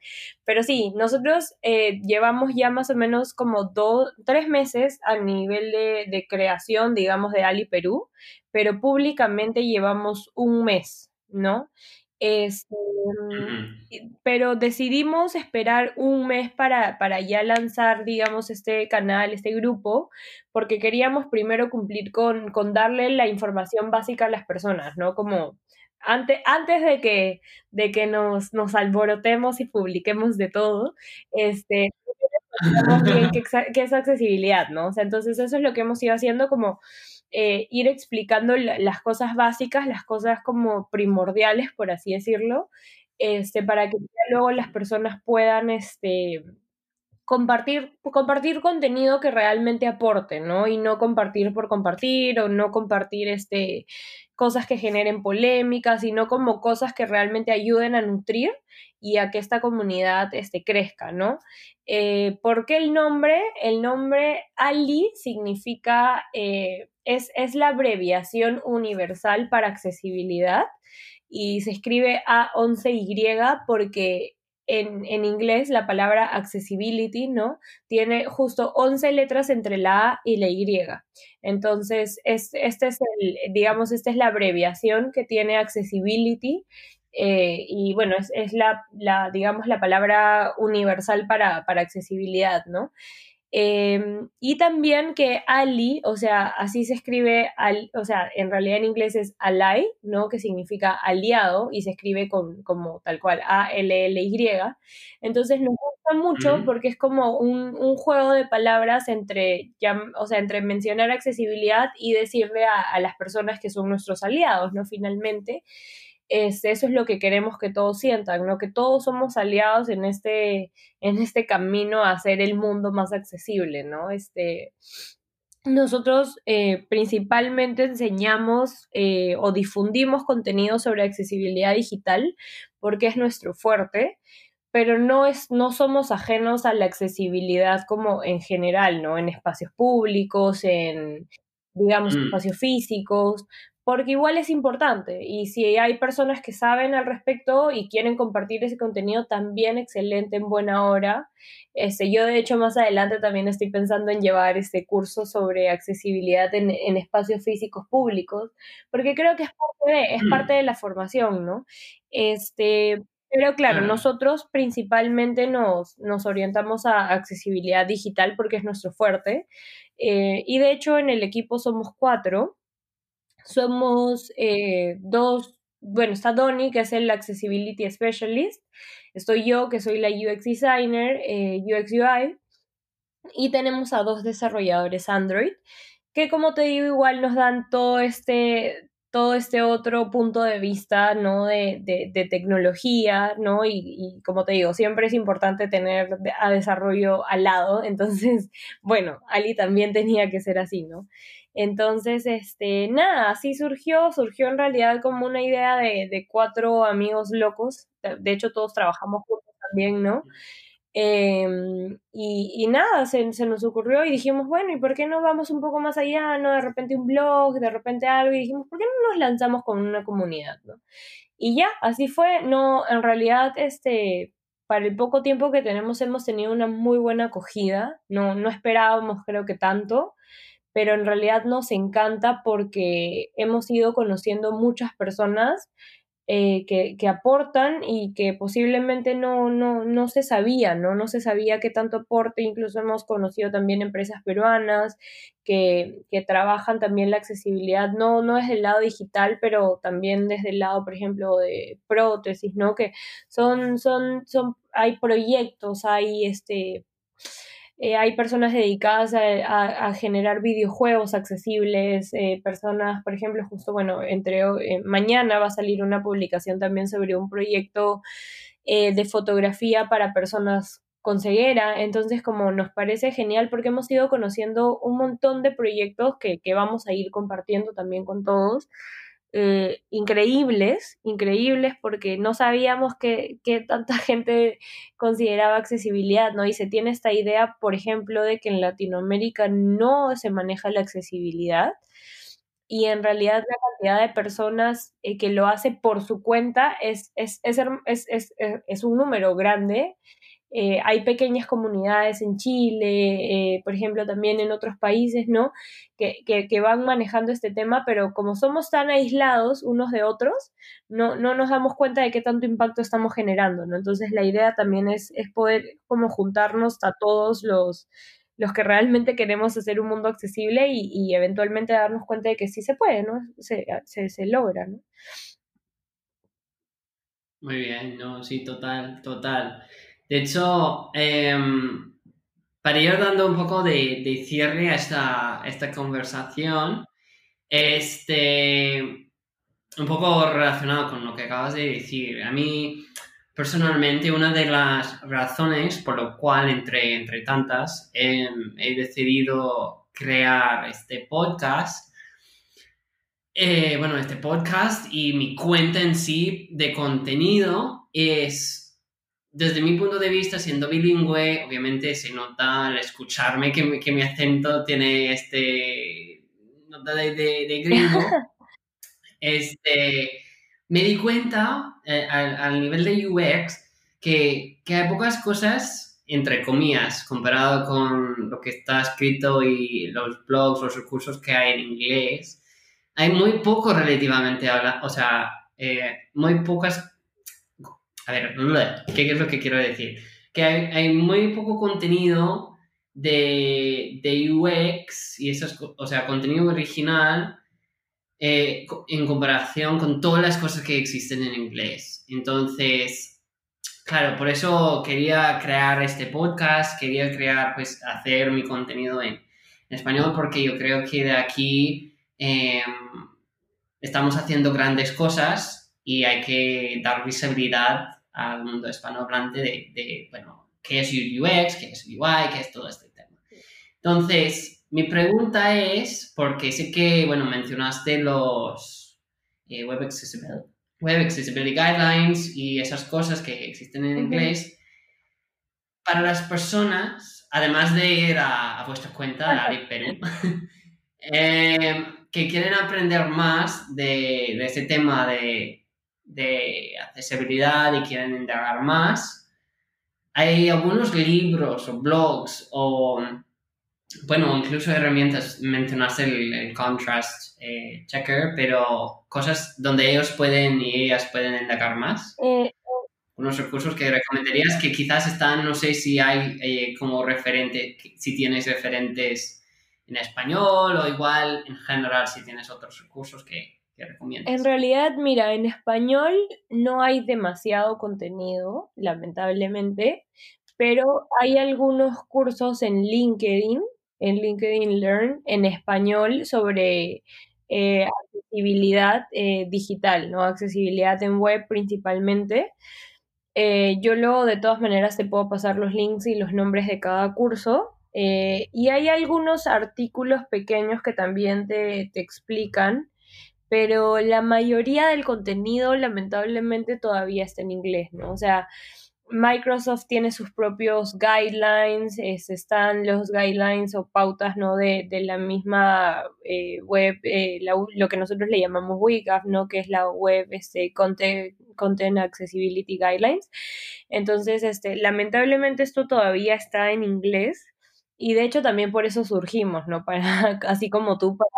Pero sí, nosotros eh, llevamos ya más o menos como dos, tres meses a nivel de, de creación, digamos, de Ali Perú, pero públicamente llevamos un mes, ¿no? Este, pero decidimos esperar un mes para, para, ya lanzar, digamos, este canal, este grupo, porque queríamos primero cumplir con, con darle la información básica a las personas, ¿no? Como antes, antes de que, de que nos, nos alborotemos y publiquemos de todo, este, qué, qué es accesibilidad, ¿no? O sea, entonces eso es lo que hemos ido haciendo como eh, ir explicando las cosas básicas, las cosas como primordiales, por así decirlo, este, para que luego las personas puedan este, compartir, compartir contenido que realmente aporte, ¿no? Y no compartir por compartir o no compartir este, cosas que generen polémicas, sino como cosas que realmente ayuden a nutrir y a que esta comunidad este, crezca, ¿no? Eh, ¿Por qué el nombre? El nombre Ali significa eh, es, la abreviación universal para accesibilidad y se escribe A11Y porque en, inglés la palabra accessibility, ¿no? Tiene justo 11 letras entre la A y la Y. Entonces, es, este es el, digamos, esta es la abreviación que tiene accessibility eh, y bueno, es, la, la, digamos, la palabra universal para, para accesibilidad, ¿no? Em, y también que Ali, o sea, así se escribe, al, o sea, en realidad en inglés es ally, ¿no? Que significa aliado y se escribe con, como tal cual, A-L-L-Y. Entonces nos gusta mucho porque es como un, un, juego de palabras entre, o sea, entre mencionar accesibilidad y decirle a, a las personas que son nuestros aliados, ¿no? Finalmente eso es lo que queremos que todos sientan, ¿no? Que todos somos aliados en este, en este camino a hacer el mundo más accesible, ¿no? Este, nosotros eh, principalmente enseñamos eh, o difundimos contenido sobre accesibilidad digital porque es nuestro fuerte, pero no, es, no somos ajenos a la accesibilidad como en general, ¿no? En espacios públicos, en, digamos, mm. espacios físicos, porque igual es importante y si hay personas que saben al respecto y quieren compartir ese contenido, también excelente, en buena hora. Este, yo de hecho más adelante también estoy pensando en llevar este curso sobre accesibilidad en, espacios físicos públicos, porque creo que es parte de, es mm. parte de la formación, ¿no? Este, pero claro, nosotros principalmente nos, nos orientamos a accesibilidad digital porque es nuestro fuerte. Eh, y de hecho en el equipo somos cuatro somos eh, dos, bueno, está Donny, que es el Accessibility Specialist, estoy yo, que soy la UX Designer, eh, UX UI, y tenemos a dos desarrolladores Android, que como te digo, igual nos dan todo este, todo este otro punto de vista, ¿no? De, de, tecnología, ¿no? Y, como te digo, siempre es importante tener a desarrollo al lado, entonces, bueno, Ali también tenía que ser así, ¿no? Entonces, este, nada, así surgió, surgió en realidad como una idea de, de cuatro amigos locos, de hecho todos trabajamos juntos también, ¿no? Em, y, nada, se, se, nos ocurrió y dijimos, bueno, ¿y por qué no vamos un poco más allá? ¿No? De repente un blog, de repente algo, y dijimos, ¿por qué no nos lanzamos con una comunidad? ¿no? Y ya, así fue. No, en realidad, este, para el poco tiempo que tenemos hemos tenido una muy buena acogida. No, no esperábamos, creo que tanto, pero en realidad nos encanta porque hemos ido conociendo muchas personas eh, que, aportan y que posiblemente no, no, no se sabía, ¿no? No se sabía qué tanto aporte, incluso hemos conocido también empresas peruanas que, que trabajan también la accesibilidad, no, no desde el lado digital, pero también desde el lado, por ejemplo, de prótesis, ¿no? Que son, son, son, hay proyectos, hay este eh, hay personas dedicadas a, generar videojuegos accesibles, eh, personas, por ejemplo, justo, bueno, entre eh, mañana va a salir una publicación también sobre un proyecto de fotografía para personas con ceguera, entonces como nos parece genial porque hemos ido conociendo un montón de proyectos que, que vamos a ir compartiendo también con todos. Eh, increíbles, increíbles porque no sabíamos que, tanta gente consideraba accesibilidad, ¿no? Y se tiene esta idea, por ejemplo, de que en Latinoamérica no se maneja la accesibilidad y en realidad la cantidad de personas eh, que lo hace por su cuenta es, es, es, es un número grande eh, hay pequeñas comunidades en Chile, eh, por ejemplo, también en otros países, ¿no? Que, que, van manejando este tema, pero como somos tan aislados unos de otros, no, no nos damos cuenta de qué tanto impacto estamos generando, ¿no? Entonces la idea también es, es poder como juntarnos a todos los, los que realmente queremos hacer un mundo accesible y, y eventualmente darnos cuenta de que sí se puede, ¿no? Se, se, se logra, ¿no? Muy bien, no, sí, total, total. De hecho, em, para ir dando un poco de, cierre a esta, esta conversación, este, un poco relacionado con lo que acabas de decir, a mí personalmente una de las razones por lo cual, entre, entre tantas, em, he decidido crear este podcast, eh, bueno, este podcast y mi cuenta en sí de contenido es desde mi punto de vista, siendo bilingüe, obviamente se nota al escucharme que, mi acento tiene este nota de, de, gringo. este, me di cuenta eh, al, nivel de UX que, que, hay pocas cosas, entre comillas, comparado con lo que está escrito y los blogs, los recursos que hay en inglés. Hay muy poco relativamente, o sea, eh, muy pocas a ver, ¿qué es lo que quiero decir? Que hay, muy poco contenido de, de, UX y eso es, o sea, contenido original eh, en comparación con todas las cosas que existen en inglés. Entonces, claro, por eso quería crear este podcast, quería crear, pues, hacer mi contenido en, español porque yo creo que de aquí em, estamos haciendo grandes cosas y hay que dar visibilidad al mundo hispanohablante de, de, bueno, qué es UX, qué es UI, qué es todo este tema. Entonces, mi pregunta es, porque sé que, bueno, mencionaste los eh, Web, Accessibility, Web Accessibility Guidelines y esas cosas que existen en inglés, para las personas, además de ir a, vuestra cuenta, la de Perú, eh, que quieren aprender más de, de ese tema de de accesibilidad y quieren indagar más, hay algunos libros o blogs o, bueno, incluso herramientas, mencionaste el, contrast eh, checker, pero cosas donde ellos pueden y ellas pueden indagar más. Eh, unos recursos que recomendarías que quizás están, no sé si hay eh, como referente, si tienes referentes en español o igual en general si tienes otros recursos que, En realidad, mira, en español no hay demasiado contenido, lamentablemente, pero hay algunos cursos en LinkedIn, en LinkedIn Learn, en español sobre eh, accesibilidad eh, digital, ¿no? Accesibilidad en web principalmente. Eh, yo luego de todas maneras te puedo pasar los links y los nombres de cada curso. y hay algunos artículos pequeños que también te, te explican pero la mayoría del contenido lamentablemente todavía está en inglés, ¿no? O sea, Microsoft tiene sus propios guidelines, están los guidelines o pautas ¿no? de, la misma eh, web, eh, lo que nosotros le llamamos WCAG, ¿no? que es la web este, content, content, Accessibility Guidelines. Entonces, este, lamentablemente esto todavía está en inglés y de hecho también por eso surgimos, ¿no? Para, así como tú, para,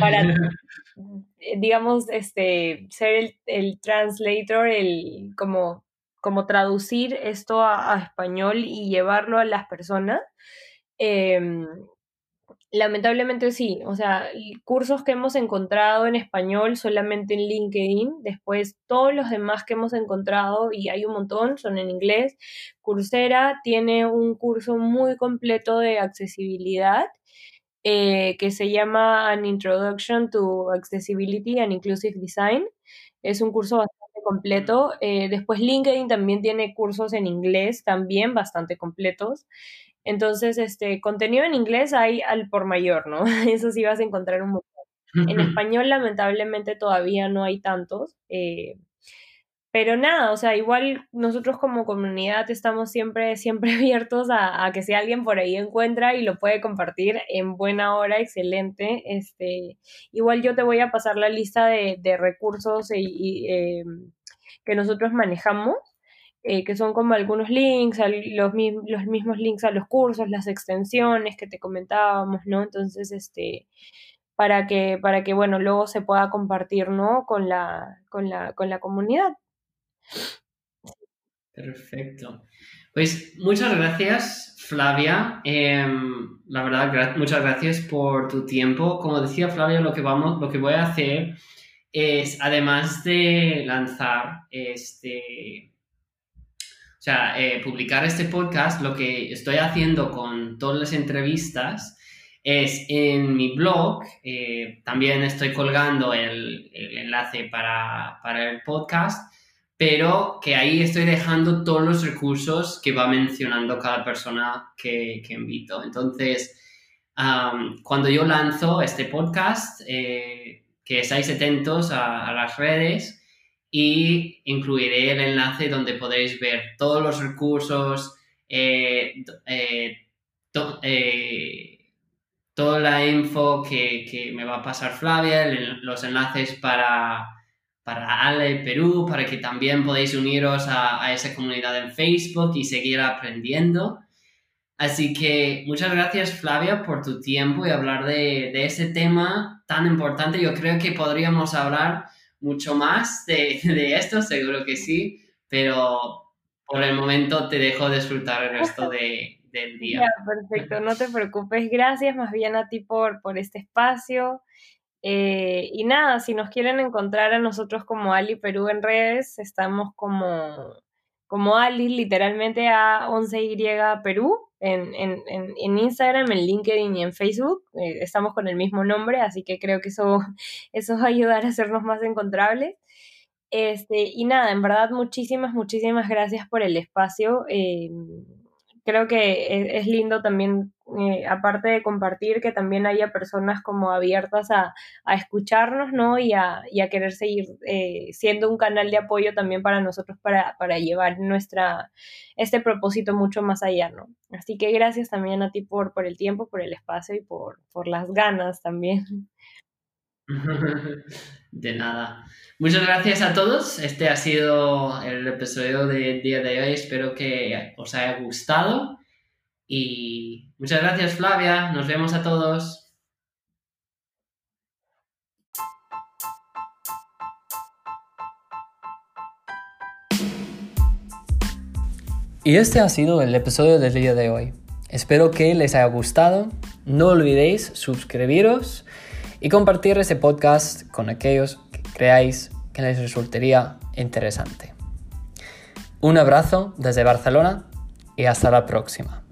para digamos, este, ser el, el translator, el como como traducir esto a, español y llevarlo a las personas. Em, lamentablemente sí, o sea, cursos que hemos encontrado en español solamente en LinkedIn, después todos los demás que hemos encontrado, y hay un montón, son en inglés. Coursera tiene un curso muy completo de accesibilidad eh, que se llama An Introduction to Accessibility and Inclusive Design. Es un curso bastante completo. Eh, después LinkedIn también tiene cursos en inglés, también bastante completos. Entonces, este contenido en inglés hay al por mayor, ¿no? Eso sí vas a encontrar un montón. En español, lamentablemente, todavía no hay tantos. Eh, pero nada, o sea, igual nosotros como comunidad estamos siempre, siempre abiertos a, que si alguien por ahí encuentra y lo puede compartir en buena hora, excelente. Este, igual yo te voy a pasar la lista de, recursos y, eh, que nosotros manejamos, eh, que son como algunos links, los, los mismos links a los cursos, las extensiones que te comentábamos, ¿no? Entonces, este, para que, para que, bueno, luego se pueda compartir, ¿no? Con la, con la, con la comunidad. Perfecto. Pues muchas gracias, Flavia. Em, la verdad, muchas gracias por tu tiempo. Como decía Flavia, lo que, vamos, lo que voy a hacer es, además de lanzar este, o sea, eh, publicar este podcast, lo que estoy haciendo con todas las entrevistas es en mi blog, eh, también estoy colgando el, enlace para, el podcast, pero que ahí estoy dejando todos los recursos que va mencionando cada persona que, invito. Entonces, cuando yo lanzo este podcast, eh, que estáis atentos a, las redes y incluiré el enlace donde podéis ver todos los recursos, eh, eh, eh, toda la info que, me va a pasar Flavia, los enlaces para, para Ale Perú, para que también podáis uniros a, esa comunidad en Facebook y seguir aprendiendo. Así que muchas gracias Flavia por tu tiempo y hablar de, de ese tema tan importante. Yo creo que podríamos hablar mucho más de, esto, seguro que sí, pero por el momento te dejo disfrutar el resto de, del día. perfecto, no te preocupes. Gracias más bien a ti por, por este espacio. Eh, y nada, si nos quieren encontrar a nosotros como Ali Perú en redes, estamos como, como Ali, literalmente a 11Y Perú en, en, en, Instagram, en LinkedIn y en Facebook. Eh, estamos con el mismo nombre, así que creo que eso, eso va a ayudar a hacernos más encontrables. Este, y nada, en verdad, muchísimas, muchísimas gracias por el espacio. Eh, creo que es, lindo también, eh, aparte de compartir, que también haya personas como abiertas a, escucharnos, ¿no? Y a, querer seguir eh, siendo un canal de apoyo también para nosotros para, llevar nuestra, este propósito mucho más allá, ¿no? Así que gracias también a ti por, por el tiempo, por el espacio y por, por las ganas también. De nada. Muchas gracias a todos. Este ha sido el episodio del día de hoy. Espero que os haya gustado. Y muchas gracias Flavia. Nos vemos a todos. Y este ha sido el episodio del día de hoy. Espero que les haya gustado. No olvidéis suscribiros y compartir ese podcast con aquellos que creáis que les resultaría interesante. Un abrazo desde Barcelona y hasta la próxima.